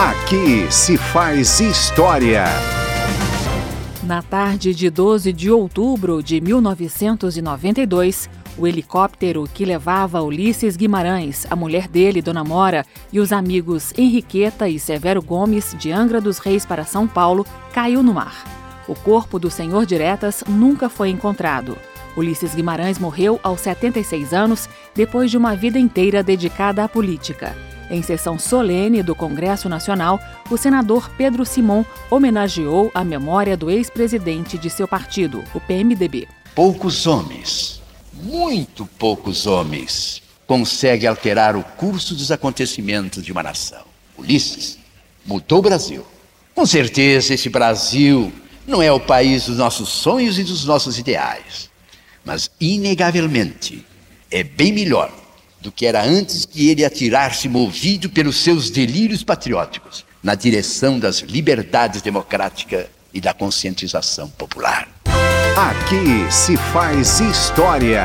Aqui se faz história. Na tarde de 12 de outubro de 1992, o helicóptero que levava Ulisses Guimarães, a mulher dele, Dona Mora, e os amigos Henriqueta e Severo Gomes, de Angra dos Reis para São Paulo, caiu no mar. O corpo do senhor Diretas nunca foi encontrado. Ulisses Guimarães morreu aos 76 anos, depois de uma vida inteira dedicada à política. Em sessão solene do Congresso Nacional, o senador Pedro Simon homenageou a memória do ex-presidente de seu partido, o PMDB. Poucos homens, muito poucos homens, conseguem alterar o curso dos acontecimentos de uma nação. Ulisses mudou o Brasil. Com certeza, esse Brasil não é o país dos nossos sonhos e dos nossos ideais, mas inegavelmente é bem melhor do que era antes que ele atirar-se movido pelos seus delírios patrióticos na direção das liberdades democráticas e da conscientização popular. Aqui se faz história.